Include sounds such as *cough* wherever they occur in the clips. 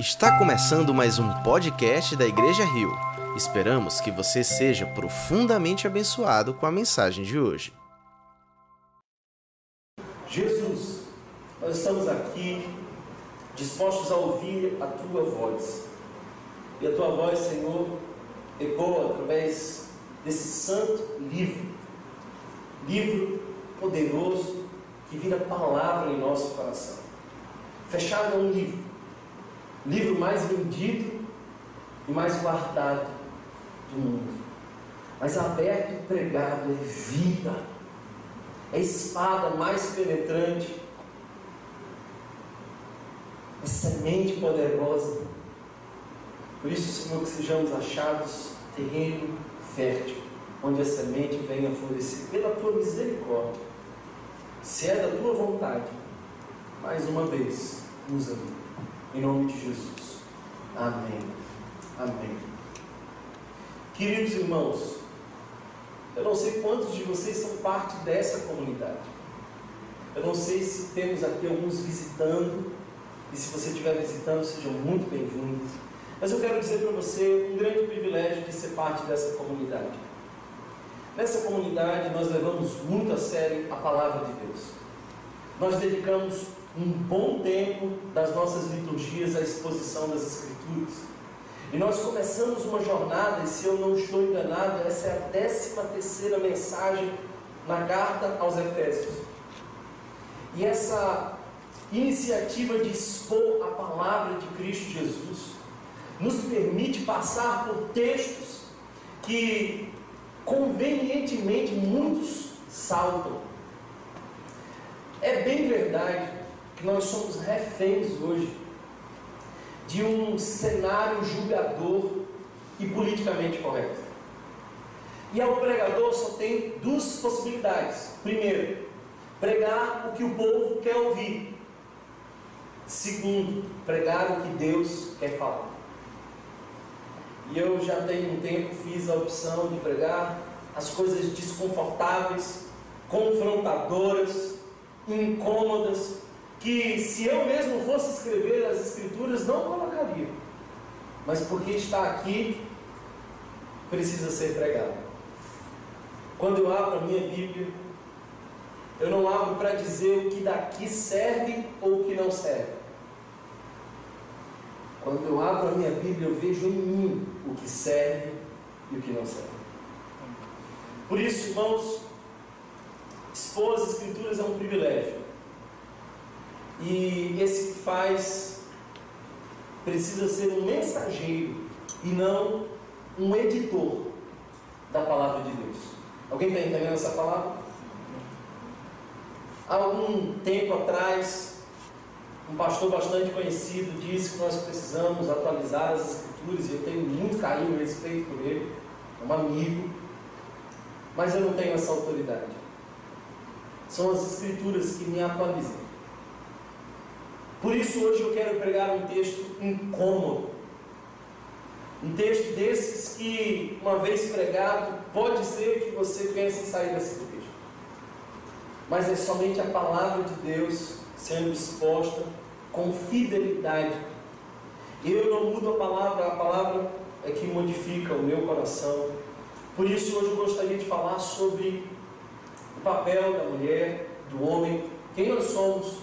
Está começando mais um podcast da Igreja Rio. Esperamos que você seja profundamente abençoado com a mensagem de hoje. Jesus, nós estamos aqui dispostos a ouvir a tua voz. E a tua voz, Senhor, ecoa através desse santo livro, livro poderoso que vira palavra em nosso coração. Fechado é um livro, livro mais vendido e mais guardado do mundo. Mas aberto e pregado é vida, é espada mais penetrante, é semente poderosa. Por isso, Senhor, que sejamos achados terreno fértil, onde a semente venha florescer pela tua misericórdia. Se é da tua vontade, mais uma vez, usa-me. Em nome de Jesus. Amém. Amém. Queridos irmãos, eu não sei quantos de vocês são parte dessa comunidade. Eu não sei se temos aqui alguns visitando, e se você estiver visitando, sejam muito bem-vindos. Mas eu quero dizer para você um grande privilégio de ser parte dessa comunidade. Nessa comunidade, nós levamos muito a sério a palavra de Deus. Nós dedicamos um bom tempo das nossas liturgias à exposição das Escrituras. E nós começamos uma jornada, e se eu não estou enganado, essa é a décima terceira mensagem na carta aos Efésios. E essa iniciativa de expor a palavra de Cristo Jesus nos permite passar por textos que convenientemente muitos saltam. É bem verdade nós somos reféns hoje de um cenário julgador e politicamente correto. E ao pregador só tem duas possibilidades. Primeiro, pregar o que o povo quer ouvir. Segundo, pregar o que Deus quer falar. E eu já tenho um tempo fiz a opção de pregar as coisas desconfortáveis, confrontadoras, incômodas, que se eu mesmo fosse escrever as escrituras não colocaria, mas porque está aqui precisa ser pregado. Quando eu abro a minha Bíblia, eu não abro para dizer o que daqui serve ou o que não serve. Quando eu abro a minha Bíblia, eu vejo em mim o que serve e o que não serve. Por isso, irmãos, expor as Escrituras é um privilégio. E esse que faz precisa ser um mensageiro e não um editor da palavra de Deus. Alguém está entendendo essa palavra? Há algum tempo atrás, um pastor bastante conhecido disse que nós precisamos atualizar as escrituras e eu tenho muito carinho e respeito por ele, é um amigo, mas eu não tenho essa autoridade. São as escrituras que me atualizam. Por isso hoje eu quero pregar um texto incômodo. Um texto desses que, uma vez pregado, pode ser que você pense em sair desse texto. Mas é somente a palavra de Deus sendo exposta com fidelidade. Eu não mudo a palavra, a palavra é que modifica o meu coração. Por isso hoje eu gostaria de falar sobre o papel da mulher, do homem, quem nós somos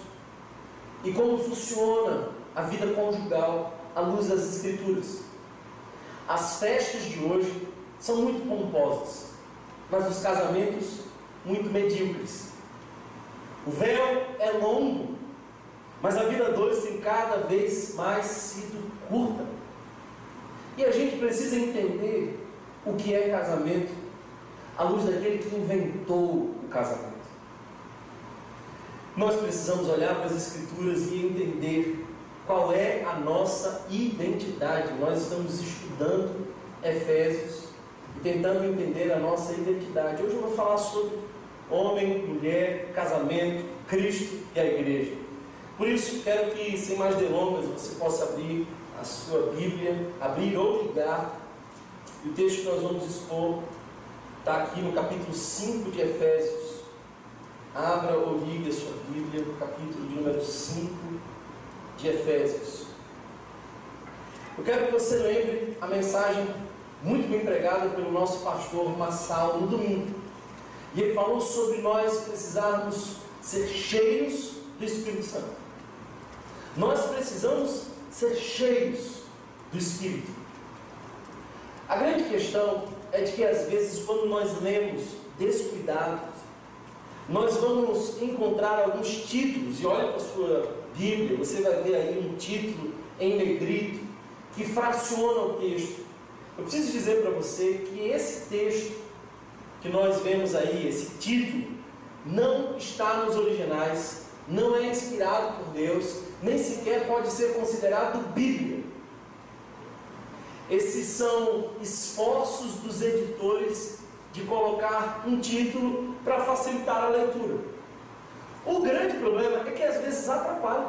e como funciona a vida conjugal à luz das Escrituras. As festas de hoje são muito pomposas, mas os casamentos muito medíocres. O véu é longo, mas a vida dois tem cada vez mais sido curta. E a gente precisa entender o que é casamento à luz daquele que inventou o casamento. Nós precisamos olhar para as Escrituras e entender qual é a nossa identidade. Nós estamos estudando Efésios e tentando entender a nossa identidade. Hoje eu vou falar sobre homem, mulher, casamento, Cristo e a igreja. Por isso, quero que, sem mais delongas, você possa abrir a sua Bíblia, abrir ou ligar. E o texto que nós vamos expor está aqui no capítulo 5 de Efésios. Abra ou ligue a sua Bíblia no capítulo de número 5 de Efésios. Eu quero que você lembre a mensagem muito bem pregada pelo nosso pastor Massal no domingo. E ele falou sobre nós precisarmos ser cheios do Espírito Santo. Nós precisamos ser cheios do Espírito. A grande questão é de que às vezes quando nós lemos descuidados, nós vamos encontrar alguns títulos, e olha para a sua Bíblia, você vai ver aí um título em negrito que fraciona o texto. Eu preciso dizer para você que esse texto que nós vemos aí, esse título, não está nos originais, não é inspirado por Deus, nem sequer pode ser considerado Bíblia. Esses são esforços dos editores de colocar um título para facilitar a leitura. O grande problema é que às vezes atrapalha.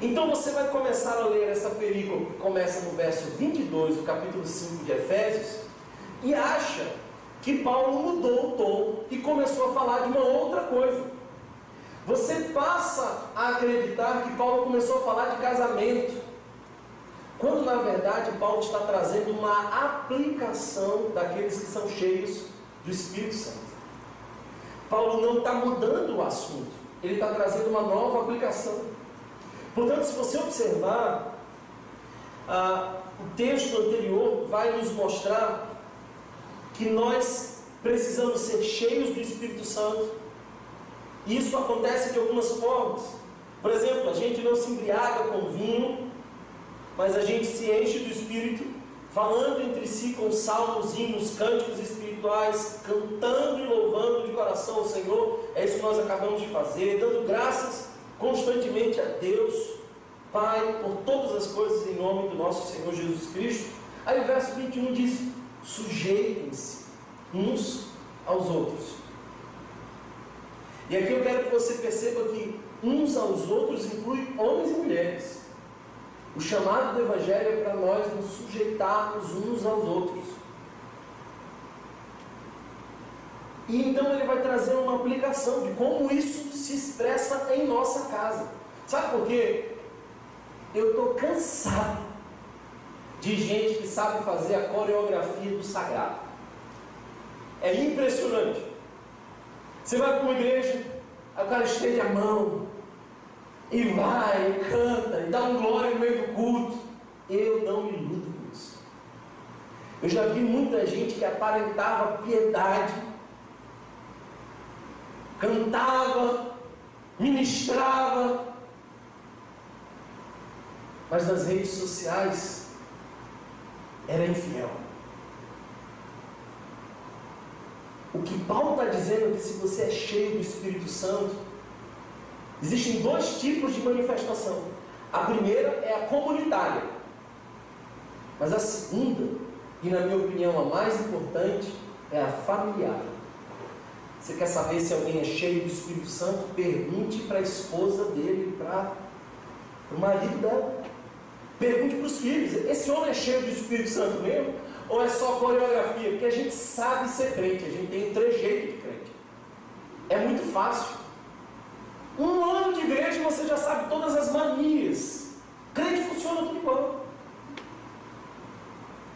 Então você vai começar a ler essa perícope que começa no verso 22 do capítulo 5 de Efésios e acha que Paulo mudou o tom e começou a falar de uma outra coisa. Você passa a acreditar que Paulo começou a falar de casamento, quando na verdade Paulo está trazendo uma aplicação daqueles que são cheios do Espírito Santo. Paulo não está mudando o assunto, ele está trazendo uma nova aplicação. Portanto, se você observar, ah, o texto anterior vai nos mostrar que nós precisamos ser cheios do Espírito Santo. Isso acontece de algumas formas. Por exemplo, a gente não se embriaga com vinho, mas a gente se enche do Espírito, falando entre si com salmos, hinos, cânticos espirituais, cantando e louvando de coração o Senhor. É isso que nós acabamos de fazer, dando graças constantemente a Deus, Pai, por todas as coisas em nome do nosso Senhor Jesus Cristo. Aí o verso 21 diz: sujeitem-se uns aos outros. E aqui eu quero que você perceba que uns aos outros inclui homens e mulheres. O chamado do Evangelho é para nós nos sujeitarmos uns aos outros. E então ele vai trazer uma aplicação de como isso se expressa em nossa casa. Sabe por quê? Eu estou cansado de gente que sabe fazer a coreografia do sagrado. É impressionante. Você vai para uma igreja, aí o cara estende a mão e vai, e canta, e dá um glória no meio do culto. Eu não me iludo com isso. Eu já vi muita gente que aparentava piedade cantava, ministrava, mas nas redes sociais era infiel. O que Paulo está dizendo é que se você é cheio do Espírito Santo, existem dois tipos de manifestação. A primeira é a comunitária, mas a segunda, e na minha opinião a mais importante, é a familiar. Você quer saber se alguém é cheio do Espírito Santo? Pergunte para a esposa dele, para o marido dela. Pergunte para os filhos: esse homem é cheio do Espírito Santo mesmo? Ou é só coreografia? Porque a gente sabe ser crente, a gente tem um trejeito de crente. É muito fácil. Um ano de igreja você já sabe todas as manias. Crente funciona tudo igual.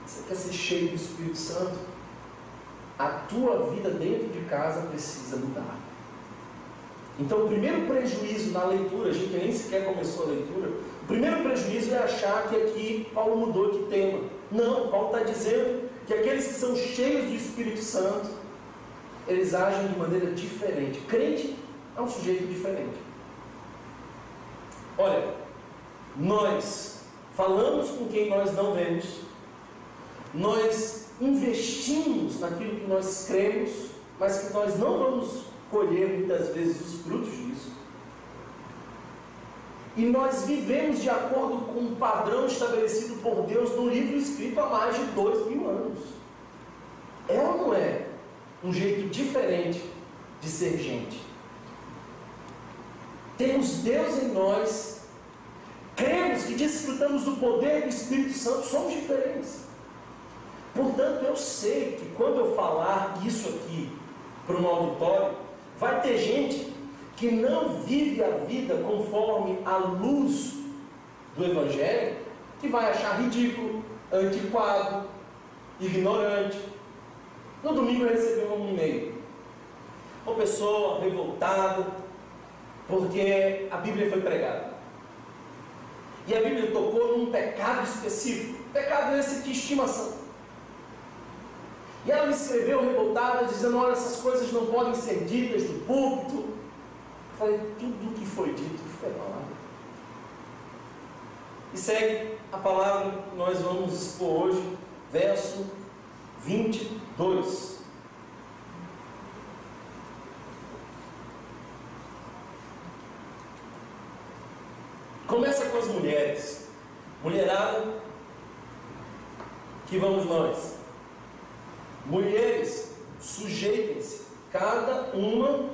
Você quer ser cheio do Espírito Santo? a tua vida dentro de casa precisa mudar. Então, o primeiro prejuízo na leitura, a gente nem sequer começou a leitura, o primeiro prejuízo é achar que aqui Paulo mudou de tema. Não, Paulo está dizendo que aqueles que são cheios do Espírito Santo, eles agem de maneira diferente. Crente é um sujeito diferente. Olha, nós falamos com quem nós não vemos, nós investimos naquilo que nós cremos, mas que nós não vamos colher muitas vezes os frutos disso. E nós vivemos de acordo com um padrão estabelecido por Deus no livro escrito há mais de dois mil anos. É ou não é um jeito diferente de ser gente? Temos Deus em nós, cremos que desfrutamos do poder do Espírito Santo, somos diferentes. Portanto, eu sei que quando eu falar isso aqui para um auditório, vai ter gente que não vive a vida conforme a luz do Evangelho que vai achar ridículo, antiquado, ignorante. No domingo eu recebi um e-mail. Uma pessoa revoltada porque a Bíblia foi pregada. E a Bíblia tocou num pecado específico. Pecado esse de estimação. E ela me escreveu revoltada, dizendo: Olha, essas coisas não podem ser ditas do púlpito. Eu falei: Tudo o que foi dito foi palavra. E segue a palavra que nós vamos expor hoje, verso 22. Começa com as mulheres. Mulherada, que vamos nós. Mulheres, sujeitem-se, cada uma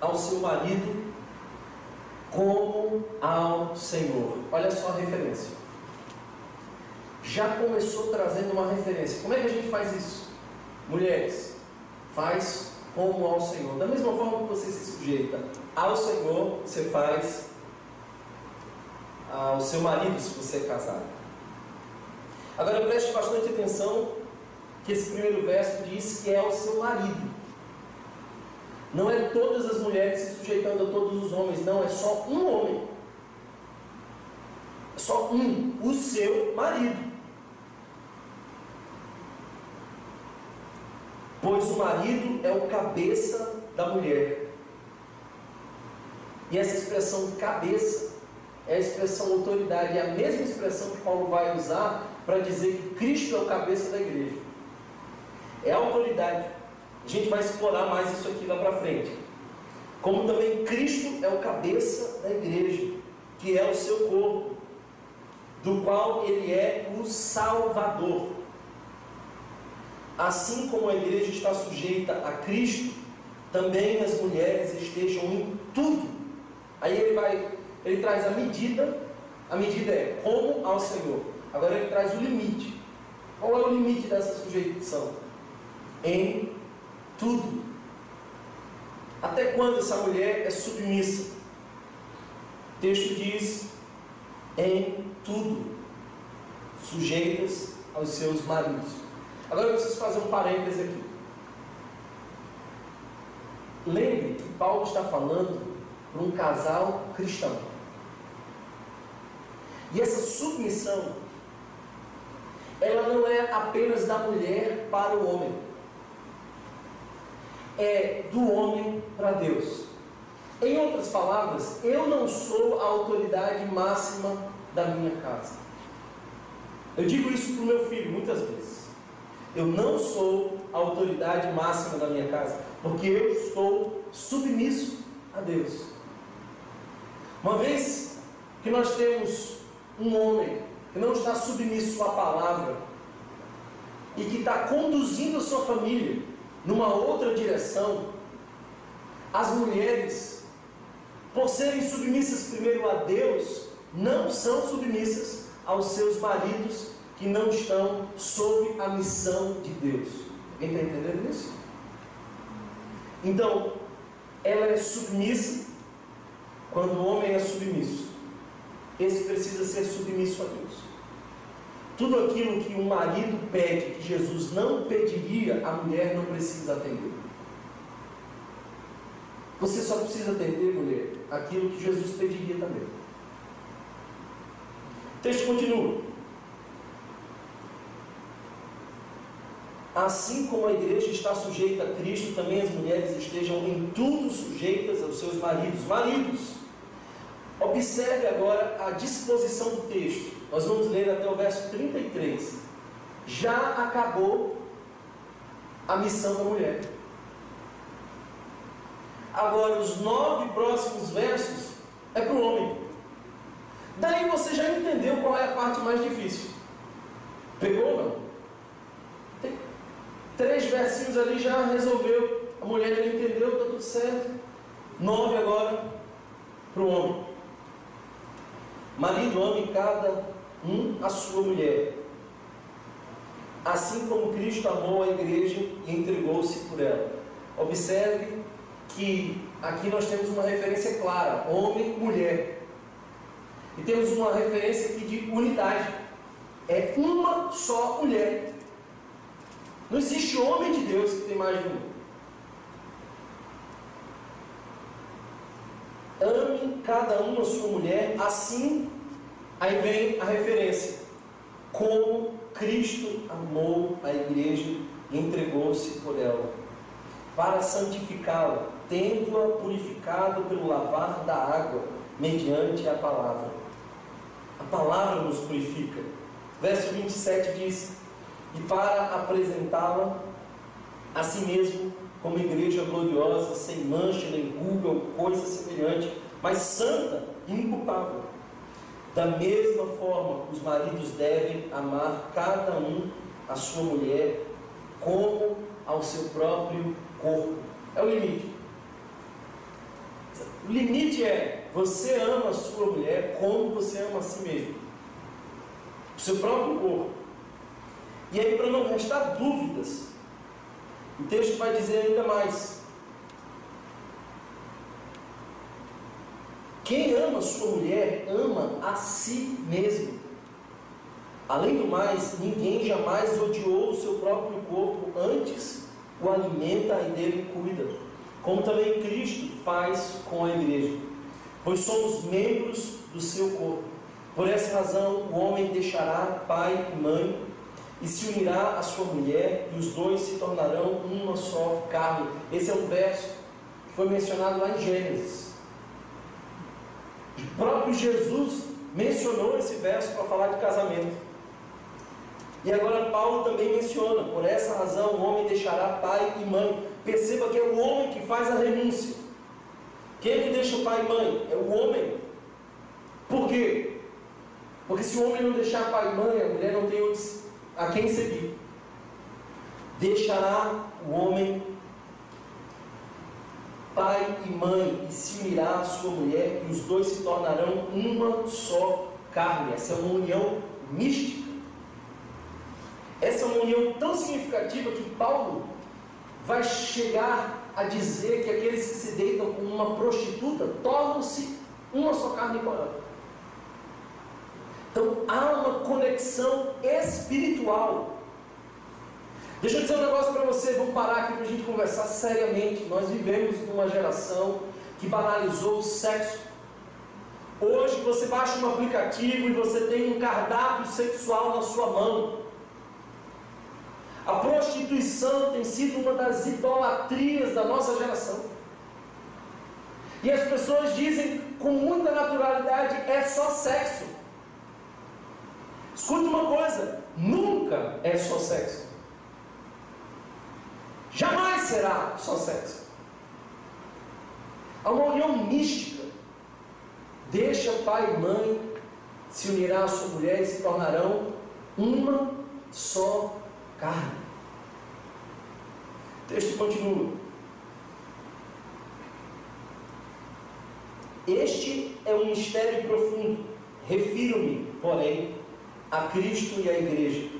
ao seu marido, como ao Senhor. Olha só a referência. Já começou trazendo uma referência. Como é que a gente faz isso? Mulheres, faz como ao Senhor. Da mesma forma que você se sujeita ao Senhor, você faz ao seu marido, se você é casado. Agora preste bastante atenção que esse primeiro verso diz que é ao seu marido. Não é todas as mulheres se sujeitando a todos os homens, não, é só um homem. É só um, o seu marido. Pois o marido é o cabeça da mulher. E essa expressão cabeça é a expressão autoridade, é a mesma expressão que Paulo vai usar para dizer que Cristo é o cabeça da igreja. É a autoridade. A gente vai explorar mais isso aqui lá para frente. Como também Cristo é o cabeça da igreja, que é o seu corpo, do qual ele é o Salvador. Assim como a igreja está sujeita a Cristo, também as mulheres estejam em tudo. Aí ele vai, ele traz a medida, a medida é como ao Senhor. Agora ele traz o limite. Qual é o limite dessa sujeição? Em tudo. Até quando essa mulher é submissa? O texto diz: em tudo, sujeitas aos seus maridos. Agora eu preciso fazer um parêntese aqui. Lembre que Paulo está falando para um casal cristão. E essa submissão ela não é apenas da mulher para o homem, é do homem para Deus. Em outras palavras, eu não sou a autoridade máxima da minha casa. Eu digo isso para o meu filho muitas vezes. Eu não sou a autoridade máxima da minha casa, porque eu estou submisso a Deus. Uma vez que nós temos um homem que não está submisso à palavra e que está conduzindo a sua família numa outra direção, as mulheres, por serem submissas primeiro a Deus, não são submissas aos seus maridos que não estão sob a missão de Deus. Alguém está entendendo isso? Então, ela é submissa quando o homem é submisso esse precisa ser submisso a Deus. Tudo aquilo que um marido pede, que Jesus não pediria, a mulher não precisa atender. Você só precisa atender, mulher, aquilo que Jesus pediria também. O texto continua. Assim como a igreja está sujeita a Cristo, também as mulheres estejam em tudo sujeitas aos seus maridos. Maridos, Observe agora a disposição do texto. Nós vamos ler até o verso 33. Já acabou a missão da mulher. Agora, os nove próximos versos é para o homem. Daí você já entendeu qual é a parte mais difícil. Pegou não? Tem três versinhos ali já resolveu. A mulher já entendeu, está tudo certo. Nove agora para o homem. Marido, ame cada um a sua mulher, assim como Cristo amou a igreja e entregou-se por ela. Observe que aqui nós temos uma referência clara: homem, mulher. E temos uma referência aqui de unidade. é uma só mulher. Não existe homem de Deus que tem mais de uma. Ame cada uma a sua mulher, assim, aí vem a referência. Como Cristo amou a igreja e entregou-se por ela, para santificá-la, tendo-a purificado pelo lavar da água, mediante a palavra. A palavra nos purifica. Verso 27 diz: E para apresentá-la a si mesmo como igreja gloriosa, sem mancha, nem ruga ou coisa semelhante, mas santa e inculpável. Da mesma forma, os maridos devem amar cada um a sua mulher como ao seu próprio corpo. É o limite. O limite é você ama a sua mulher como você ama a si mesmo. O seu próprio corpo. E aí, para não restar dúvidas, o texto vai dizer ainda mais. Quem ama sua mulher, ama a si mesmo. Além do mais, ninguém jamais odiou o seu próprio corpo, antes o alimenta e dele cuida, como também Cristo faz com a igreja, pois somos membros do seu corpo. Por essa razão, o homem deixará pai e mãe e se unirá à sua mulher, e os dois se tornarão uma só carne. Esse é um verso que foi mencionado lá em Gênesis. O próprio Jesus mencionou esse verso para falar de casamento. E agora Paulo também menciona, por essa razão o homem deixará pai e mãe. Perceba que é o homem que faz a renúncia. Quem é que deixa o pai e mãe? É o homem. Por quê? Porque se o homem não deixar pai e mãe, a mulher não tem a quem seguir. Deixará o homem pai e mãe e se unirá à sua mulher e os dois se tornarão uma só carne. Essa é uma união mística. Essa é uma união tão significativa que Paulo vai chegar a dizer que aqueles que se deitam com uma prostituta tornam-se uma só carne com ela. Então há uma conexão espiritual. Deixa eu dizer um negócio para você, vamos parar aqui para a gente conversar seriamente. Nós vivemos numa geração que banalizou o sexo. Hoje você baixa um aplicativo e você tem um cardápio sexual na sua mão. A prostituição tem sido uma das idolatrias da nossa geração. E as pessoas dizem com muita naturalidade: é só sexo. Escute uma coisa: nunca é só sexo. Jamais será só sexo. Há uma união mística. Deixa pai e mãe, se unirá à sua mulher e se tornarão uma só carne. O texto continua. Este é um mistério profundo. Refiro-me, porém, a Cristo e à igreja.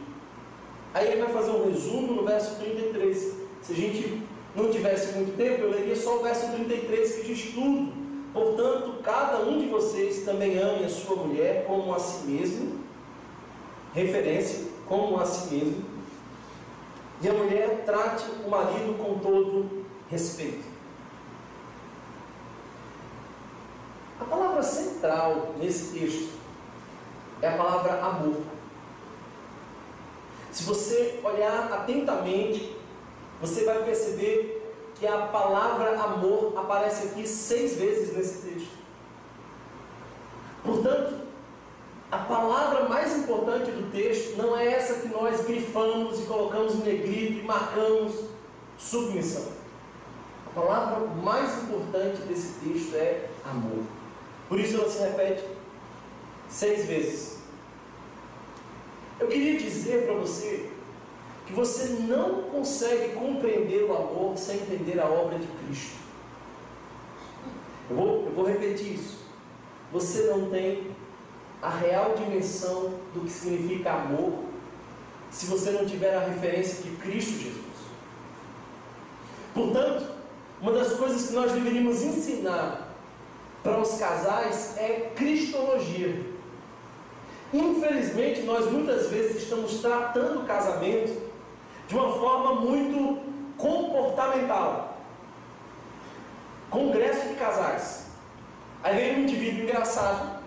Aí ele vai fazer um resumo no verso 33. Se a gente não tivesse muito tempo, eu leria só o verso 33 que diz tudo. Portanto, cada um de vocês também ame a sua mulher como a si mesmo. Referência, como a si mesmo. E a mulher trate o marido com todo respeito. A palavra central nesse texto é a palavra amor. Se você olhar atentamente, você vai perceber que a palavra amor aparece aqui seis vezes nesse texto. Portanto, a palavra mais importante do texto não é essa que nós grifamos e colocamos em negrito e marcamos submissão. A palavra mais importante desse texto é amor. Por isso ela se repete seis vezes. Eu queria dizer para você que você não consegue compreender o amor sem entender a obra de Cristo. Eu vou, eu vou repetir isso. Você não tem a real dimensão do que significa amor se você não tiver a referência de Cristo Jesus. Portanto, uma das coisas que nós deveríamos ensinar para os casais é cristologia. Infelizmente, nós muitas vezes estamos tratando o casamento de uma forma muito comportamental. Congresso de casais. Aí vem um indivíduo engraçado,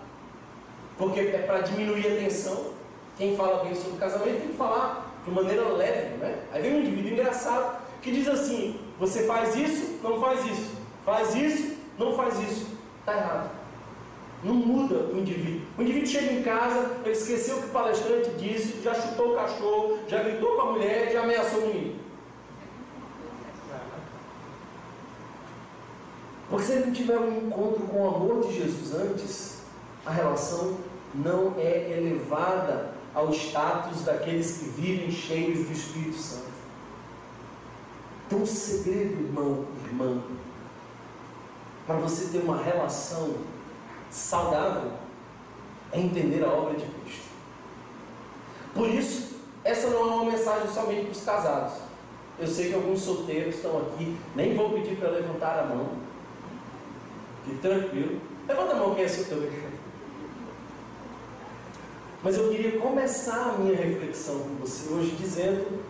porque é para diminuir a tensão. Quem fala bem sobre casamento tem que falar de maneira leve, né? Aí vem um indivíduo engraçado que diz assim: você faz isso, não faz isso, faz isso, não faz isso, está errado. Não muda o indivíduo. O indivíduo chega em casa, ele esqueceu o que o palestrante disse, já chutou o cachorro, já gritou com a mulher, já ameaçou o menino. Porque se ele não tiver um encontro com o amor de Jesus antes, a relação não é elevada ao status daqueles que vivem cheios do Espírito Santo. Então, o segredo, irmão, irmã, para você ter uma relação saudável é entender a obra de Cristo. Por isso, essa não é uma mensagem somente para os casados. Eu sei que alguns solteiros estão aqui, nem vou pedir para levantar a mão. Fique tranquilo. Levanta a mão quem é solteiro. Mas eu queria começar a minha reflexão com você hoje dizendo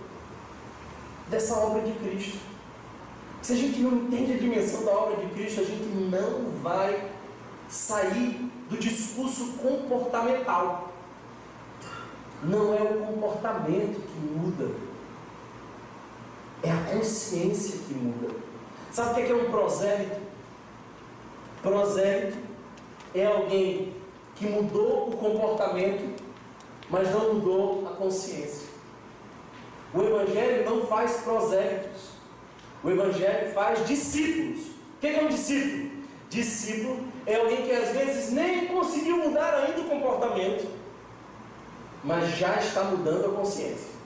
dessa obra de Cristo. Se a gente não entende a dimensão da obra de Cristo, a gente não vai sair do discurso comportamental. Não é o comportamento que muda, é a consciência que muda. Sabe o que é, é um prosélito? Prosélito é alguém que mudou o comportamento, mas não mudou a consciência. O Evangelho não faz prosélitos, o Evangelho faz discípulos. O que é um discípulo? Discípulo é alguém que às vezes nem conseguiu mudar ainda o comportamento, mas já está mudando a consciência.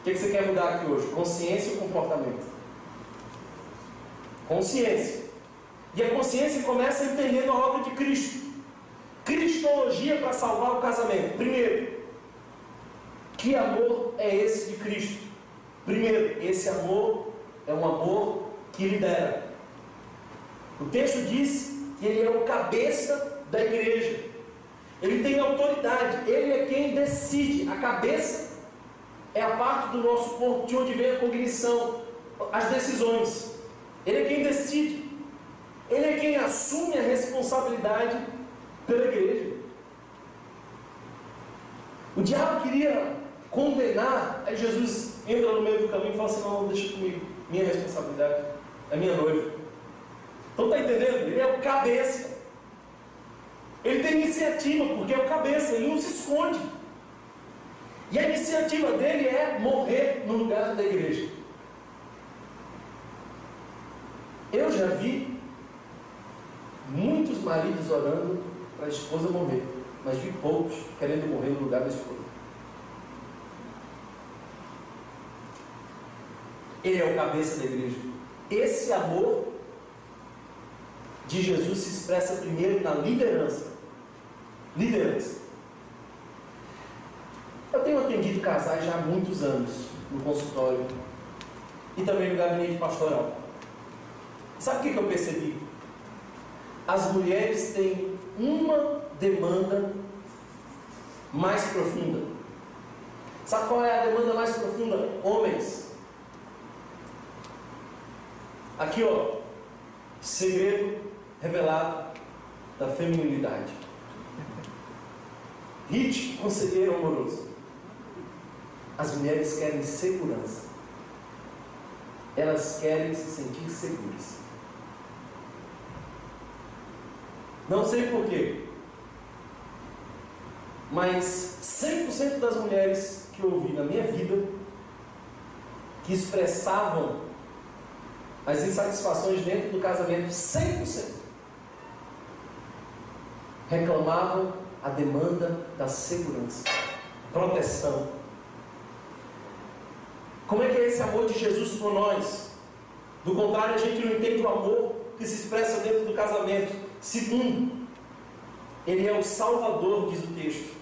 O que você quer mudar aqui hoje? Consciência ou comportamento? Consciência. E a consciência começa entendendo a obra de Cristo. Cristologia para salvar o casamento. Primeiro, que amor é esse de Cristo? Primeiro, esse amor é um amor que lidera. O texto diz que ele é o cabeça da igreja. Ele tem autoridade, ele é quem decide. A cabeça é a parte do nosso corpo de onde vem a cognição, as decisões. Ele é quem decide. Ele é quem assume a responsabilidade pela igreja. O diabo queria condenar, aí Jesus entra no meio do caminho e fala assim: não, deixa comigo, minha responsabilidade, é minha noiva. Então está entendendo? Ele é o cabeça. Ele tem iniciativa, porque é o cabeça, ele não se esconde. E a iniciativa dele é morrer no lugar da igreja. Eu já vi muitos maridos orando para a esposa morrer, mas vi poucos querendo morrer no lugar da esposa. Ele é o cabeça da igreja. Esse amor de Jesus se expressa primeiro na liderança. Liderança. Eu tenho atendido casais já há muitos anos no consultório e também no gabinete pastoral. Sabe o que eu percebi? As mulheres têm uma demanda mais profunda. Sabe qual é a demanda mais profunda? Homens. Aqui, ó, segredo revelado da feminilidade. Hit, conselheiro amoroso. As mulheres querem segurança. Elas querem se sentir seguras. Não sei porquê. Mas 100% das mulheres que eu ouvi na minha vida que expressavam as insatisfações dentro do casamento, 100% reclamavam a demanda da segurança, proteção. Como é que é esse amor de Jesus por nós? Do contrário, a gente não entende o amor que se expressa dentro do casamento. Segundo, ele é o Salvador, diz o texto.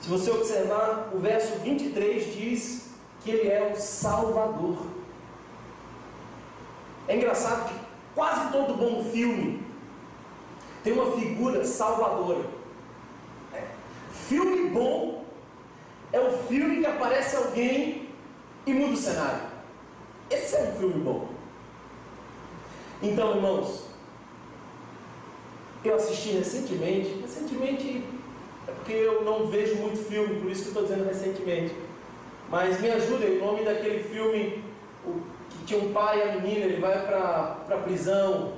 Se você observar, o verso 23 diz que ele é o Salvador. É engraçado que quase todo bom filme tem uma figura salvadora. É, Filme bom é o filme que aparece alguém e muda o cenário. Esse é um filme bom. Então, irmãos, eu assisti recentemente, recentemente é porque eu não vejo muito filme, por isso que estou dizendo recentemente. Mas me ajudem, o nome daquele filme o, que tinha um pai e a menina, ele vai para a prisão.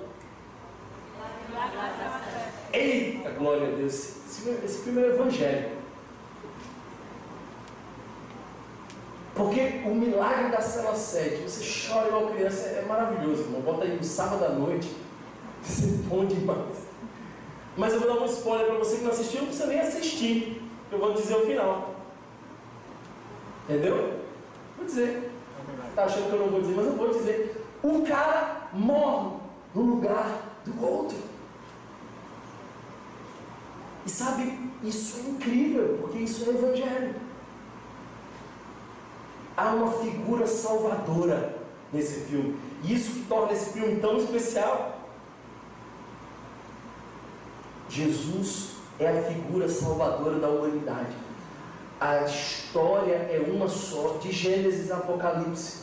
Eita, glória a Deus! Esse, esse filme é evangélico. Porque o milagre da cela 7, você chora igual criança, é maravilhoso, irmão. Bota aí no sábado à noite, *laughs* você é bom demais. Mas eu vou dar um spoiler para você que não assistiu, não precisa nem assistir. Eu vou dizer o final. Entendeu? Vou dizer. Está achando que eu não vou dizer, mas eu vou dizer. O cara morre no lugar do outro. E sabe, isso é incrível, porque isso é evangelho. Há uma figura salvadora nesse filme. E isso que torna esse filme tão especial. Jesus é a figura salvadora da humanidade. A história é uma só, de Gênesis a Apocalipse.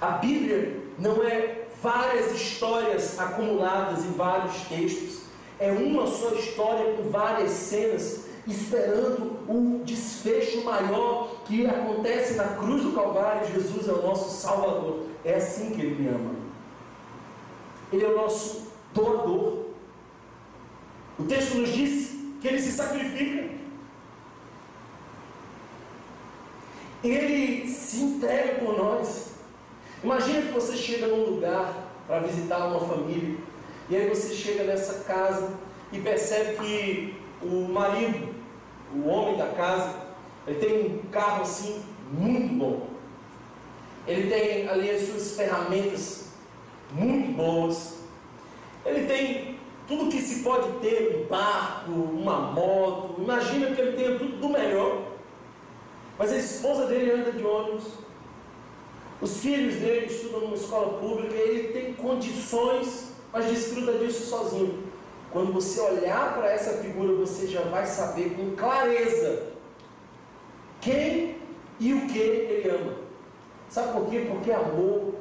A Bíblia não é várias histórias acumuladas em vários textos, é uma só história com várias cenas, esperando o desfecho maior que acontece na cruz do Calvário. Jesus é o nosso Salvador. É assim que Ele me ama. Ele é o nosso doador. O texto nos diz que ele se sacrifica. Ele se entrega por nós. Imagina que você chega num lugar para visitar uma família, e aí você chega nessa casa e percebe que o marido, o homem da casa, ele tem um carro assim muito bom. Ele tem ali as suas ferramentas muito boas. Ele tem tudo que se pode ter, um barco, uma moto, imagina que ele tenha tudo do melhor. Mas a esposa dele anda de ônibus, os filhos dele estudam numa escola pública, ele tem condições, mas desfruta disso sozinho. Quando você olhar para essa figura, você já vai saber com clareza quem e o que ele ama. Sabe por quê? Porque amor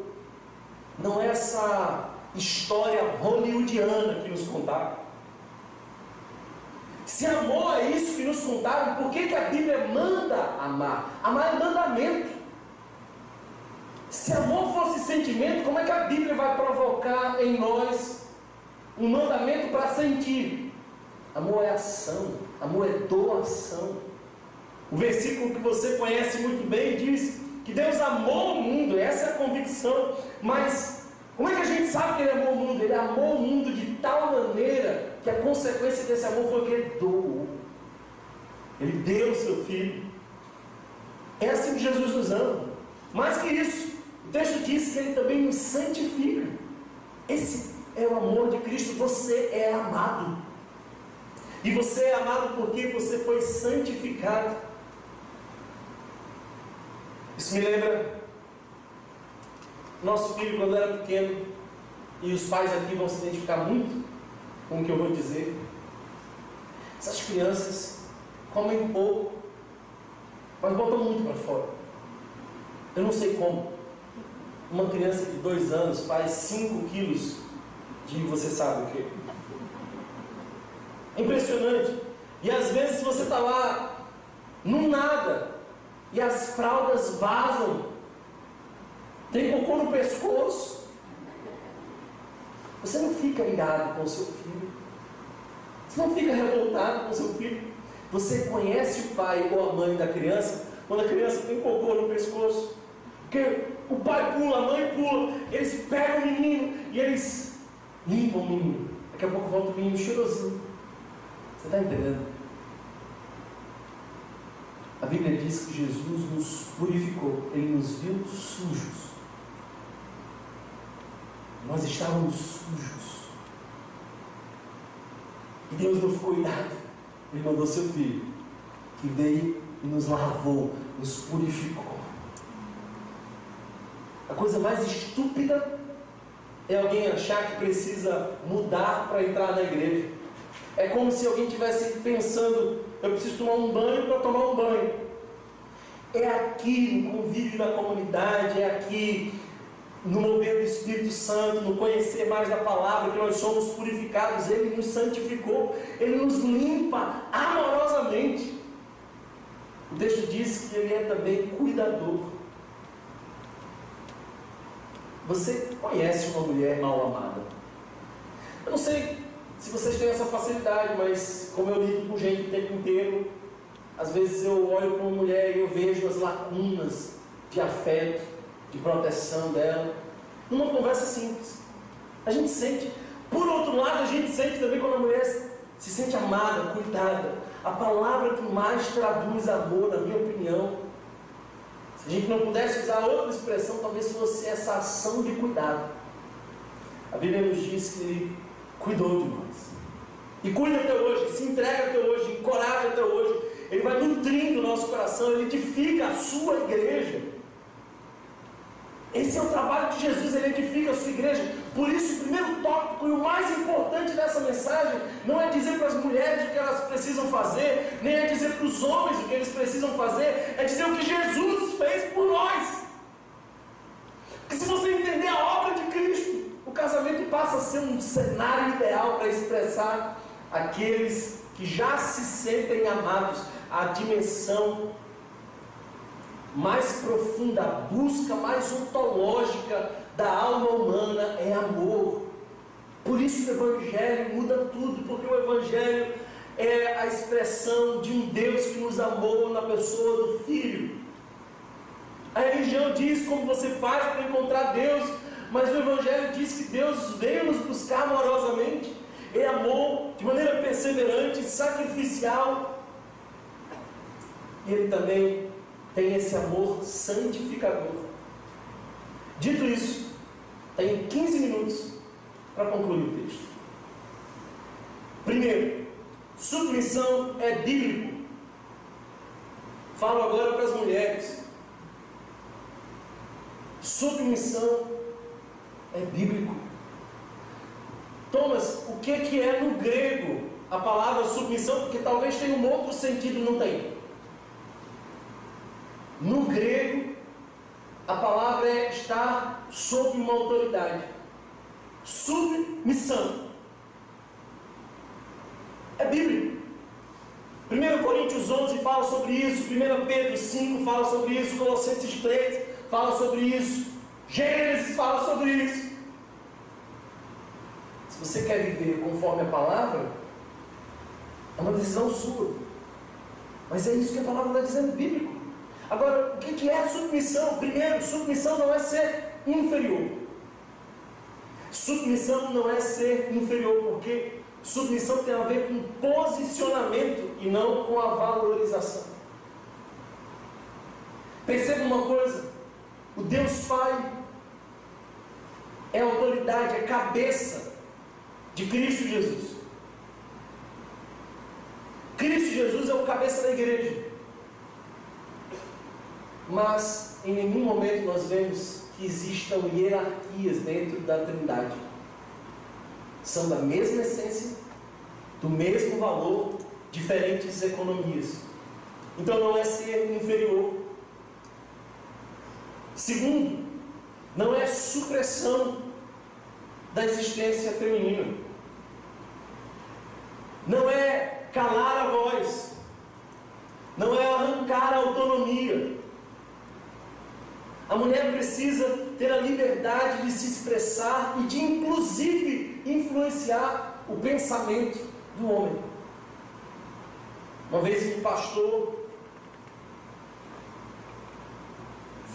não é essa história hollywoodiana que nos contaram. Se amor é isso que nos contaram, por que, que a Bíblia manda amar? Amar é mandamento. Se amor fosse sentimento, como é que a Bíblia vai provocar em nós um mandamento para sentir? Amor é ação, amor é doação. O versículo que você conhece muito bem diz que Deus amou o mundo, essa é a convicção, mas como é que a gente sabe que ele amou o mundo? Ele amou o mundo de tal maneira que a consequência desse amor foi que ele doou. Ele deu o seu filho. É assim que Jesus nos ama. Mais que isso, o texto diz que ele também nos santifica. Esse é o amor de Cristo. Você é amado. E você é amado porque você foi santificado. Isso me lembra nosso filho, quando era pequeno, e os pais aqui vão se identificar muito com o que eu vou dizer. Essas crianças comem pouco, mas botam muito para fora. Eu não sei como. Uma criança de dois anos faz 5 quilos de você sabe o que. É impressionante. E às vezes você está lá, no nada, e as fraldas vazam tem cocô no pescoço. Você não fica irado com o seu filho. Você não fica revoltado com o seu filho. Você conhece o pai ou a mãe da criança quando a criança tem cocô no pescoço. Porque o pai pula, a mãe pula, eles pegam o menino e eles limpam o menino. Daqui a pouco volta o menino cheirosinho. Você está entendendo? A Bíblia diz que Jesus nos purificou, ele nos viu sujos nós estávamos sujos. E Deus não ficou irado. Ele mandou seu filho, que veio e nos lavou, nos purificou. A coisa mais estúpida é alguém achar que precisa mudar para entrar na igreja. É como se alguém estivesse pensando eu preciso tomar um banho para tomar um banho. É aqui no convívio na comunidade, é aqui no mover do Espírito Santo, no conhecer mais da palavra, que nós somos purificados, Ele nos santificou, Ele nos limpa amorosamente. O texto diz que Ele é também cuidador. Você conhece uma mulher mal amada? Eu não sei se vocês têm essa facilidade, mas como eu lido com gente o tempo inteiro, às vezes eu olho para uma mulher e eu vejo as lacunas de afeto, de proteção dela, numa conversa simples. A gente sente. Por outro lado, a gente sente também quando a mulher se sente amada, cuidada. A palavra que mais traduz amor, na minha opinião, a gente não pudesse usar outra expressão, talvez fosse essa ação de cuidado. A Bíblia nos diz que Ele cuidou de nós. E cuida até hoje, se entrega até hoje, encoraja até hoje. Ele vai nutrindo o nosso coração, Ele edifica a sua igreja. Esse é o trabalho de Jesus, ele edifica a sua igreja. Por isso, o primeiro tópico e o mais importante dessa mensagem não é dizer para as mulheres o que elas precisam fazer, nem é dizer para os homens o que eles precisam fazer, é dizer o que Jesus fez por nós. Porque se você entender a obra de Cristo, o casamento passa a ser um cenário ideal para expressar aqueles que já se sentem amados, a dimensão mais profunda, a busca mais ontológica da alma humana é amor. Por isso o Evangelho muda tudo, porque o Evangelho é a expressão de um Deus que nos amou na pessoa do Filho. A religião diz como você faz para encontrar Deus, mas o Evangelho diz que Deus veio nos buscar amorosamente. Ele amou de maneira perseverante, sacrificial. E Ele também tem esse amor santificador. Dito isso, tenho 15 minutos para concluir o texto. Primeiro, submissão é bíblico. Falo agora para as mulheres. Submissão é bíblico. Thomas, o que, que é no grego a palavra submissão? Porque talvez tenha um outro sentido, não tem. No grego, a palavra é estar sob uma autoridade. Submissão. É bíblico. 1 Coríntios 11 fala sobre isso, 1 Pedro 5 fala sobre isso, Colossenses 3 fala sobre isso, Gênesis fala sobre isso. Se você quer viver conforme a palavra, é uma decisão sua. Mas é isso que a palavra está dizendo, bíblico. Agora, o que é submissão? Primeiro, submissão não é ser inferior. Submissão não é ser inferior, porque submissão tem a ver com posicionamento e não com a valorização. Perceba uma coisa: o Deus Pai é autoridade, é cabeça de Cristo Jesus. Cristo Jesus é o cabeça da igreja. Mas em nenhum momento nós vemos que existam hierarquias dentro da Trindade. São da mesma essência, do mesmo valor, diferentes economias. Então não é ser inferior. Segundo, não é supressão da existência feminina. Não é calar a voz. Não é arrancar a autonomia. A mulher precisa ter a liberdade de se expressar e de, inclusive, influenciar o pensamento do homem. Uma vez um pastor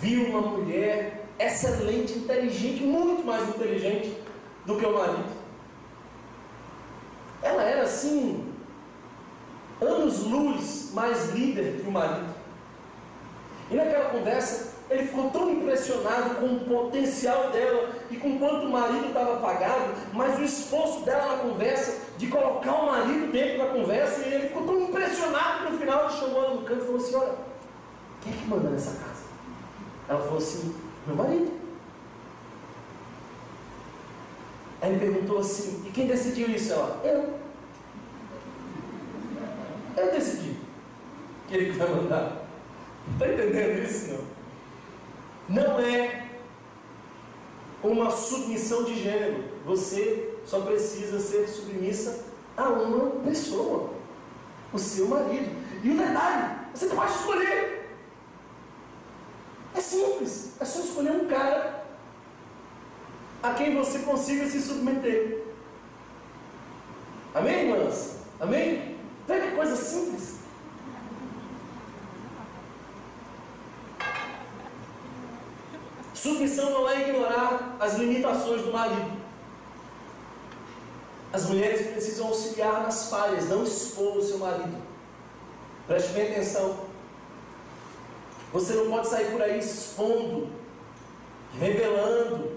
viu uma mulher excelente, inteligente, muito mais inteligente do que o marido. Ela era assim, anos-luz mais líder que o marido. E naquela conversa, ele ficou tão impressionado com o potencial dela e com quanto o marido estava pagado, mas o esforço dela na conversa, de colocar o marido dentro da conversa, e ele ficou tão impressionado que no final ele chamou ela no canto e falou assim: Olha, quem é que manda nessa casa? Ela falou assim: Meu marido. Aí ele perguntou assim: E quem decidiu isso? Ela: Eu. Eu decidi. que ele vai mandar. Está entendendo isso? Não. Não é uma submissão de gênero. Você só precisa ser submissa a uma pessoa, o seu marido. E o detalhe, você pode escolher. É simples, é só escolher um cara a quem você consiga se submeter. Amém, irmãs? Amém? Veja que coisa simples. Submissão não é ignorar as limitações do marido. As mulheres precisam auxiliar nas falhas, não expor o seu marido. Preste bem atenção. Você não pode sair por aí expondo, revelando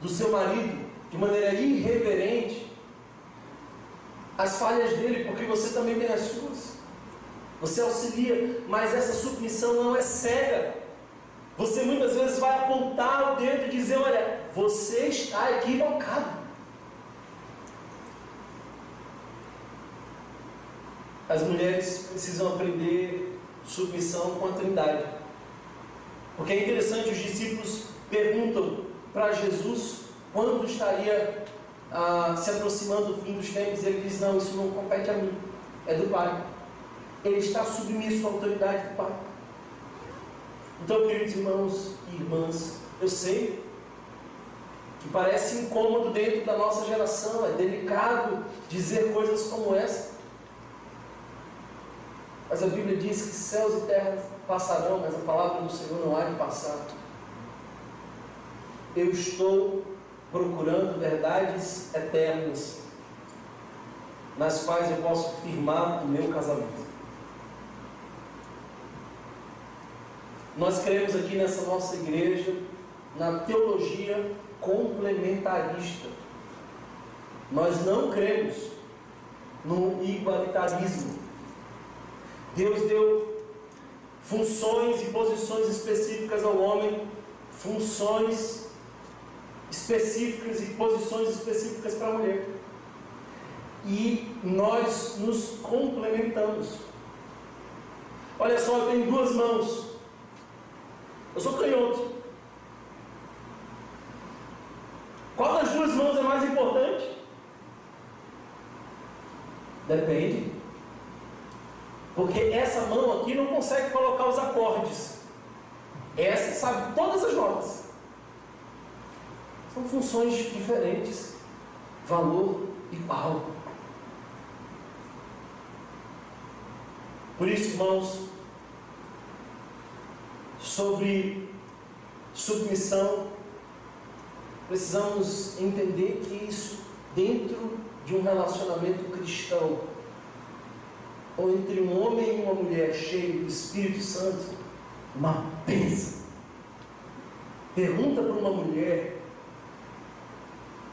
do seu marido de maneira irreverente as falhas dele, porque você também tem as suas. Você auxilia, mas essa submissão não é cega. Você muitas vezes vai apontar o dedo e dizer: Olha, você está equivocado. As mulheres precisam aprender submissão com a Trindade. Porque é interessante, os discípulos perguntam para Jesus quando estaria ah, se aproximando do fim dos tempos. Ele diz: Não, isso não compete a mim, é do Pai. Ele está submisso à autoridade do Pai. Então, queridos irmãos e irmãs, eu sei que parece incômodo dentro da nossa geração, é delicado dizer coisas como essa. Mas a Bíblia diz que céus e terra passarão, mas a palavra do Senhor não há de passar. Eu estou procurando verdades eternas, nas quais eu posso firmar o meu casamento. Nós cremos aqui nessa nossa igreja na teologia complementarista. Nós não cremos no igualitarismo. Deus deu funções e posições específicas ao homem, funções específicas e posições específicas para a mulher. E nós nos complementamos. Olha só, eu tenho duas mãos. Eu sou canhoto. Qual das duas mãos é mais importante? Depende. Porque essa mão aqui não consegue colocar os acordes. Essa sabe todas as notas. São funções diferentes, valor igual. Por isso, irmãos, sobre submissão, precisamos entender que isso, dentro de um relacionamento cristão, ou entre um homem e uma mulher cheio do Espírito Santo, uma bênção. Pergunta para uma mulher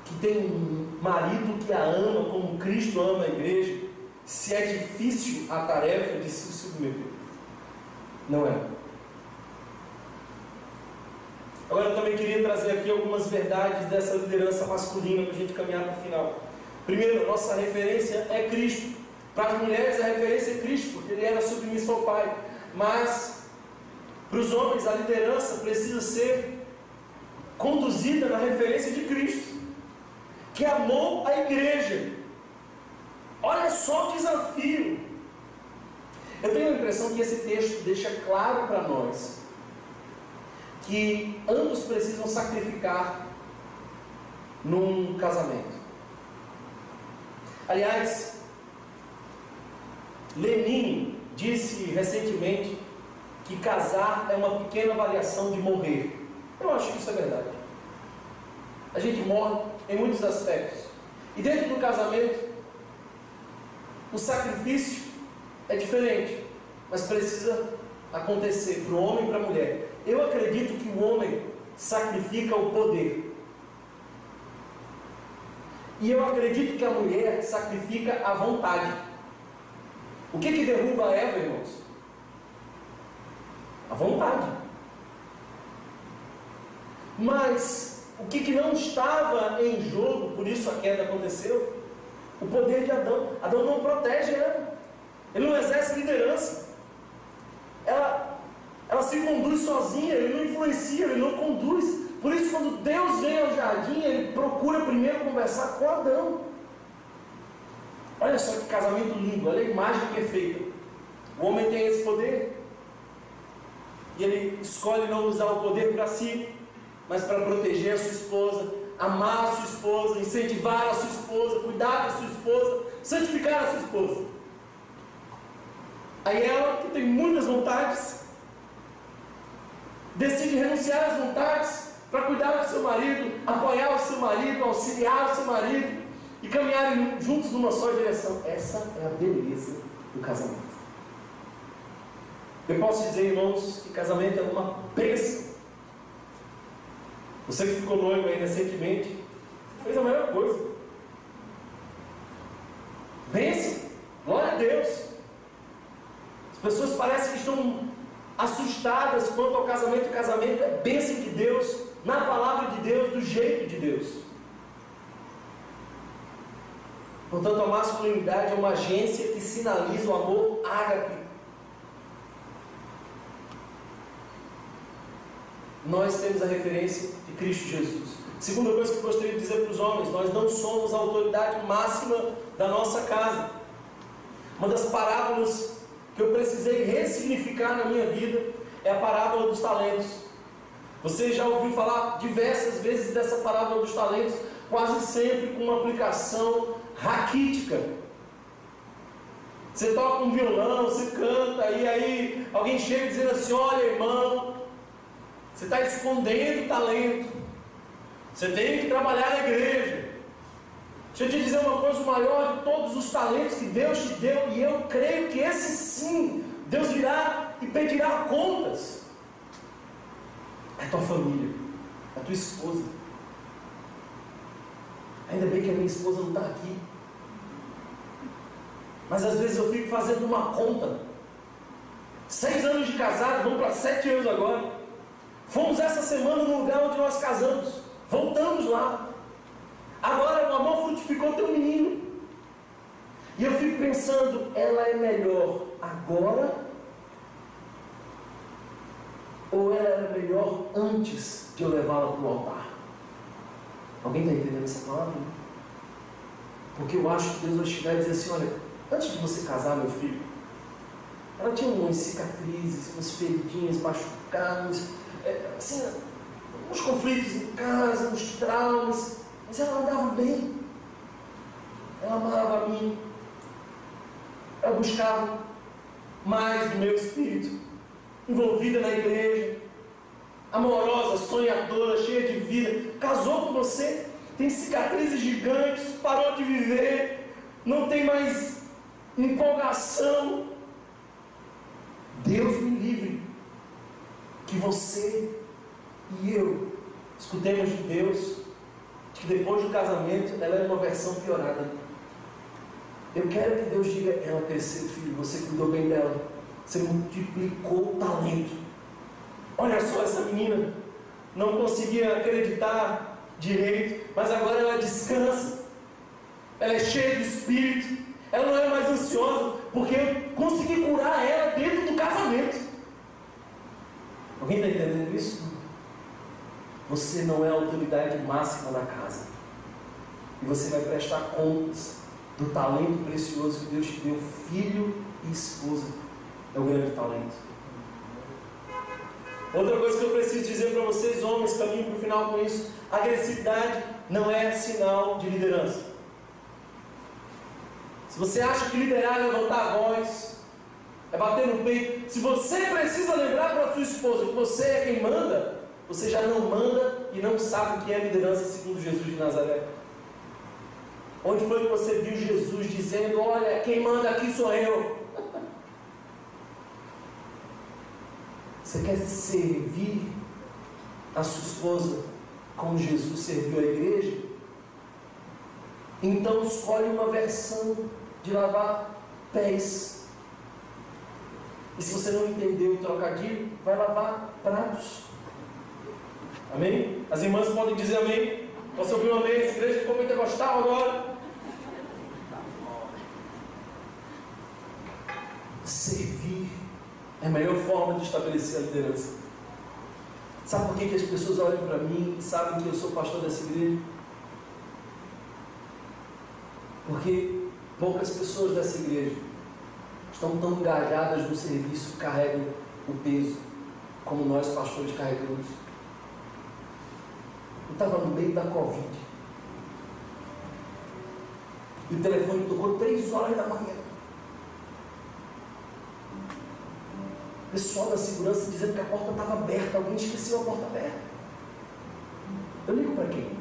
que tem um marido que a ama como Cristo ama a igreja, se é difícil a tarefa de se submeter. Não é. Agora eu também queria trazer aqui algumas verdades dessa liderança masculina para a gente caminhar para o final. Primeiro, nossa referência é Cristo. Para as mulheres a referência é Cristo, porque ele era submisso ao Pai. Mas para os homens a liderança precisa ser conduzida na referência de Cristo, que amou a igreja. Olha só o desafio. Eu tenho a impressão que esse texto deixa claro para nós que ambos precisam sacrificar num casamento. Aliás, Lenin disse recentemente que casar é uma pequena variação de morrer. Eu acho que isso é verdade. A gente morre em muitos aspectos. E dentro do casamento, o sacrifício é diferente, mas precisa acontecer para o homem e para a mulher. Eu acredito que o homem sacrifica o poder. E eu acredito que a mulher sacrifica a vontade. O que, que derruba a Eva, irmãos? A vontade. Mas o que, que não estava em jogo, por isso a queda aconteceu? O poder de Adão. Adão não protege Eva. Ele não exerce liderança. Ela se conduz sozinha, ele não influencia, ele não conduz. Por isso, quando Deus vem ao jardim, ele procura primeiro conversar com Adão. Olha só que casamento lindo, olha a imagem que é. O homem tem esse poder. E ele escolhe não usar o poder para si, mas para proteger a sua esposa, amar a sua esposa, incentivar a sua esposa, cuidar da sua esposa, santificar a sua esposa. Aí ela, que tem muitas vontades, decide renunciar às vontades para cuidar do seu marido, apoiar o seu marido, auxiliar o seu marido e caminharem juntos numa só direção. Essa é a beleza do casamento. Eu posso dizer, irmãos, que casamento é uma bênção. Você que ficou noivo aí recentemente, fez a melhor coisa. Bênção, glória a Deus. As pessoas parecem que estão assustadas quanto ao casamento. O casamento é bênção de Deus, na palavra de Deus, do jeito de Deus. Portanto, a masculinidade é uma agência que sinaliza o amor ágape nós temos a referência de Cristo Jesus. Segunda coisa que eu gostaria de dizer para os homens: nós não somos a autoridade máxima da nossa casa. Uma das parábolas que eu precisei ressignificar na minha vida é a parábola dos talentos. Você já ouviu falar diversas vezes dessa parábola dos talentos, quase sempre com uma aplicação raquítica. Você toca um violão, você canta, e aí alguém chega dizendo assim: Olha, irmão, você está escondendo talento. Você tem que trabalhar na igreja. Deixa eu te dizer uma coisa: o maior de todos os talentos que Deus te deu, e eu creio que esse sim, Deus virá e pedirá contas. É tua família, é tua esposa. Ainda bem que a minha esposa não está aqui. Mas às vezes eu fico fazendo uma conta. Seis anos de casado, vamos para sete anos agora. Fomos essa semana no lugar onde nós casamos. Voltamos lá. Agora o amor frutificou teu menino. E eu fico pensando, ela é melhor agora ou ela era melhor antes de eu levá-la para o altar? Alguém está entendendo essa palavra? Porque eu acho que Deus vai chegar e dizer assim: olha, antes de você casar, meu filho, ela tinha umas cicatrizes, umas feridinhas, machucados, é, assim, uns conflitos em casa, uns traumas, mas ela andava bem. Ela amava a mim. Ela buscava mais do meu espírito, envolvida na igreja, amorosa, sonhadora, cheia de vida. Casou com você, tem cicatrizes gigantes, parou de viver, não tem mais empolgação. Deus me livre que você e eu escutemos de Deus depois do casamento ela é uma versão piorada. Eu quero que Deus diga, ela cresceu, filho, você cuidou bem dela, você multiplicou o talento. Olha só essa menina, não conseguia acreditar direito, mas agora ela descansa, ela é cheia de espírito, ela não é mais ansiosa, porque eu consegui curar ela dentro do casamento. Alguém está entendendo isso? Você não é a autoridade máxima da casa. E você vai prestar contas do talento precioso que Deus te deu, filho e esposa. É o grande talento. Outra coisa que eu preciso dizer para vocês, homens, caminho para o final com isso: agressividade não é sinal de liderança. Se você acha que liderar é levantar a voz, é bater no peito. Se você precisa lembrar para sua esposa que você é quem manda, você já não manda e não sabe o que é liderança segundo Jesus de Nazaré. Onde foi que você viu Jesus dizendo: Olha, quem manda aqui sou eu? Você quer servir a sua esposa como Jesus serviu a igreja? Então escolhe uma versão de lavar pés e se você não entendeu o trocadilho, vai lavar pratos. Amém? As irmãs podem dizer amém. Posso ouvir um amém? Essa igreja ficou pentecostal agora. Servir É a melhor forma de estabelecer a liderança. Sabe por que, que as pessoas olham para mim e sabem que eu sou pastor dessa igreja? Porque poucas pessoas dessa igreja estão tão engajadas no serviço carregam o peso como nós pastores carregamos. Eu estava no meio da Covid. E o telefone tocou três horas da manhã. Pessoal da segurança dizendo que a porta estava aberta, alguém esqueceu a porta aberta. Eu ligo para quem?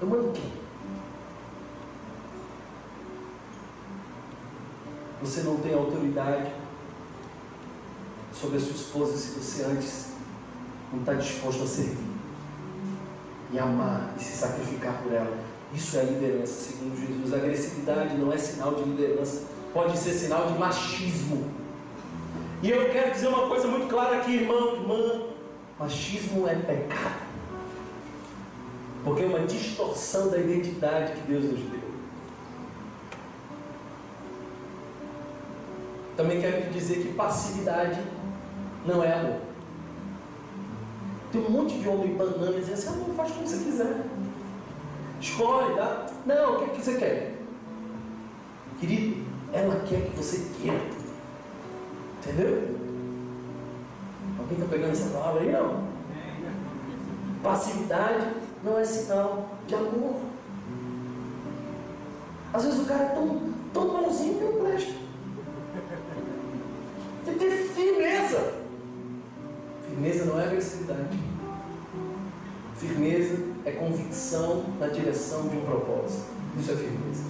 Eu mando quem? Você não tem autoridade sobre a sua esposa se você antes não está disposto a servir e amar e se sacrificar por ela. Isso é liderança, segundo Jesus. Agressividade não é sinal de liderança, pode ser sinal de machismo. E eu quero dizer uma coisa muito clara aqui, irmão, irmã: machismo é pecado, porque é uma distorção da identidade que Deus nos deu. Também quero te dizer que passividade não é amor. Tem um monte de homem banana dizendo assim, amor, faz como você quiser. Escolhe, tá? Não, o que, é que você quer? Querido, ela quer que você queira. Entendeu? Alguém está pegando essa palavra aí? Não. Passividade não é sinal de amor. Às vezes o cara é tão, tão malzinho que não presta. Tem ter firmeza. Firmeza não é agressividade. Firmeza é convicção na direção de um propósito. Isso é firmeza.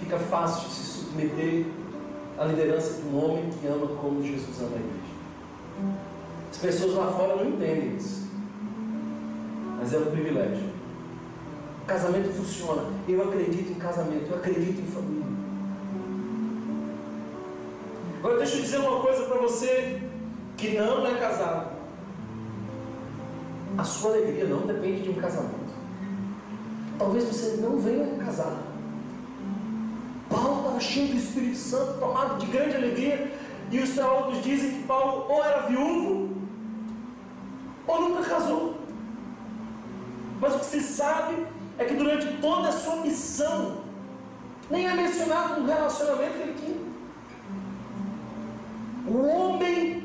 Fica fácil se submeter à liderança de um homem que ama como Jesus ama a igreja. As pessoas lá fora não entendem isso. Mas é um privilégio. O casamento funciona. Eu acredito em casamento, eu acredito em família. Agora deixa eu dizer uma coisa para você que não é casado. A sua alegria não depende de um casamento. Talvez você não venha casado. Paulo estava cheio do Espírito Santo, tomado de grande alegria, e os teólogos dizem que Paulo ou era viúvo ou nunca casou. Mas o que se sabe é que durante toda a sua missão, nem é mencionado um relacionamento que ele tinha. O homem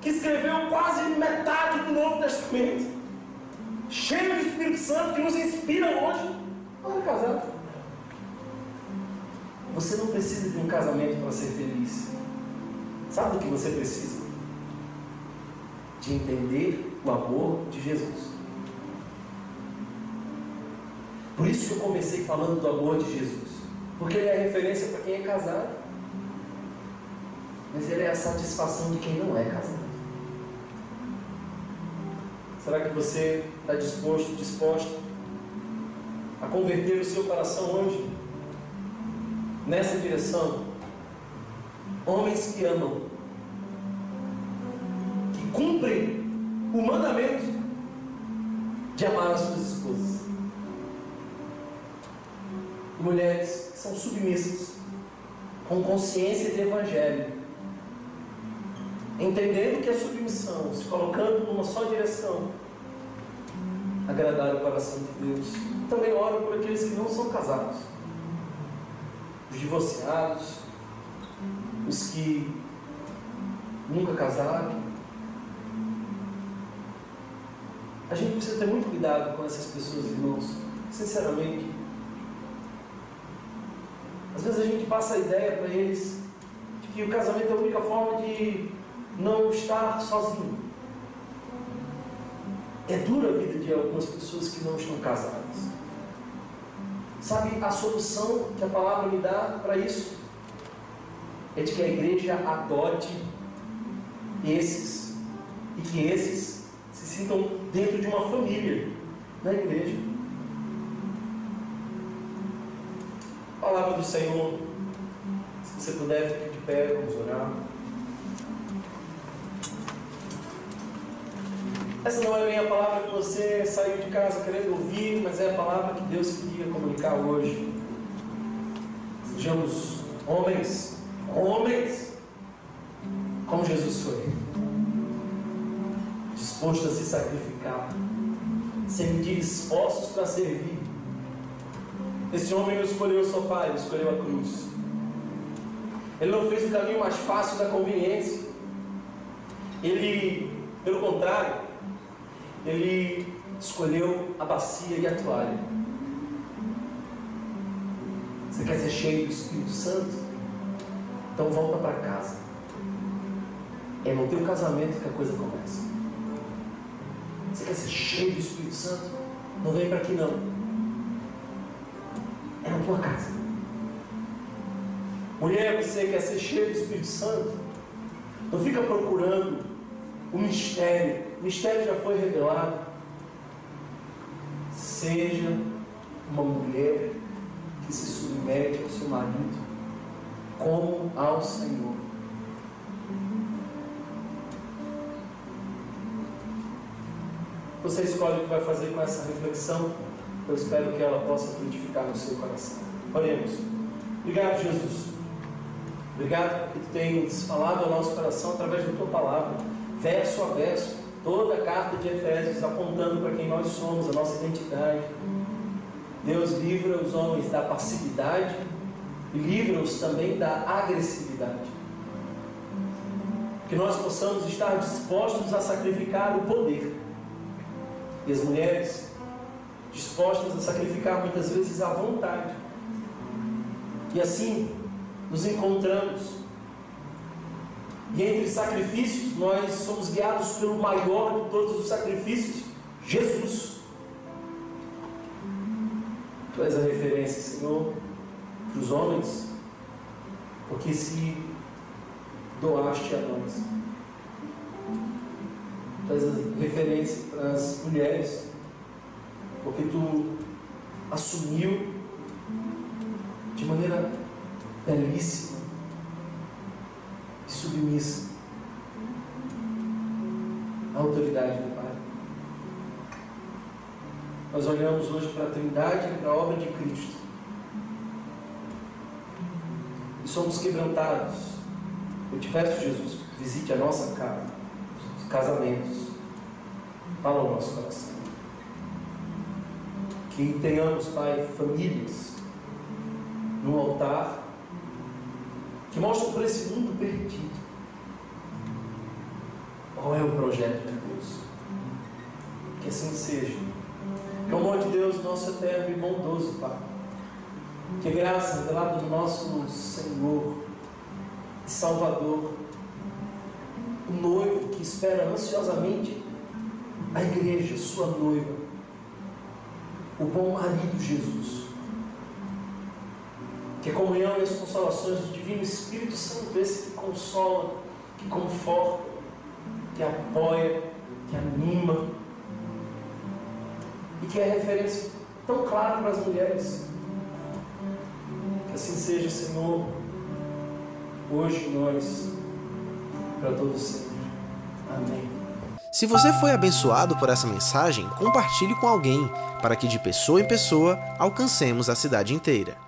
que escreveu quase metade do Novo Testamento, cheio do Espírito Santo, que nos inspira hoje, não casado. Você não precisa de um casamento para ser feliz. Sabe do que você precisa? De entender o amor de Jesus. Por isso que eu comecei falando do amor de Jesus. Porque ele é referência para quem é casado mas ele é a satisfação de quem não é casado. Será que você está disposto, disposto a converter o seu coração hoje nessa direção? Homens que amam, que cumprem o mandamento de amar as suas esposas. Mulheres que são submissas, com consciência de evangelho entendendo que é submissão, se colocando numa só direção, agradar o coração de Deus. Também oro por aqueles que não são casados, os divorciados, os que nunca casaram. A gente precisa ter muito cuidado com essas pessoas, irmãos, sinceramente. Às vezes a gente passa a ideia para eles de que o casamento é a única forma de não estar sozinho. É dura a vida de algumas pessoas que não estão casadas. Sabe a solução que a palavra me dá para isso? É de que a igreja adote esses e que esses se sintam dentro de uma família na igreja. Palavra do Senhor. Se você puder, fique de pé, vamos orar. Essa não é bem a palavra que você saiu de casa querendo ouvir, mas é a palavra que Deus queria comunicar hoje. Sejamos Homens, homens, como Jesus foi, disposto a se sacrificar, sem medir esforços para servir. Esse homem não escolheu o sofá, ele escolheu a cruz. Ele não fez o caminho mais fácil da conveniência. Ele, pelo contrário, ele escolheu a bacia e a toalha. Você quer ser cheio do Espírito Santo? Então volta para casa. É no teu casamento que a coisa começa. Você quer ser cheio do Espírito Santo? Não vem para aqui não. É na tua casa. Mulher, você quer ser cheio do Espírito Santo? Não fica procurando o mistério. O mistério já foi revelado. Seja uma mulher que se submete ao seu marido como ao Senhor. Você escolhe o que vai fazer com essa reflexão. Eu espero que ela possa frutificar no seu coração. Oremos. Obrigado, Jesus. Obrigado que tu tens falado ao nosso coração através da tua palavra, verso a verso, toda a carta de Efésios apontando para quem nós somos, a nossa identidade. Deus livra os homens da passividade e livra-os também da agressividade. Que nós possamos estar dispostos a sacrificar o poder. E as mulheres dispostas a sacrificar muitas vezes a vontade. E assim nos encontramos. E entre sacrifícios, nós somos guiados pelo maior de todos os sacrifícios, Jesus. Tu és a referência, Senhor, para os homens, porque se doaste a nós. Tu és a referência para as mulheres, porque tu assumiu de maneira belíssima submissa a autoridade do Pai. Nós olhamos hoje para a Trindade e para a obra de Cristo e somos quebrantados. Eu te peço, Jesus, visite a nossa casa, os casamentos, fala o nosso coração. Que tenhamos, Pai, famílias no altar que mostram para esse mundo perdido qual é o projeto de Deus. Que assim seja. Que o amor de Deus, nosso eterno e bondoso Pai que graça revelada do nosso Senhor e Salvador, o noivo que espera ansiosamente a igreja, sua noiva, o bom marido Jesus. Que a comunhão e as consolações do Divino Espírito Santo, esse que consola, que conforta, que apoia, que anima, e que é referência tão clara para as mulheres Assim seja, Senhor, hoje nós, para todos sempre. Amém. Se você foi abençoado por essa mensagem, compartilhe com alguém, para que de pessoa em pessoa alcancemos a cidade inteira.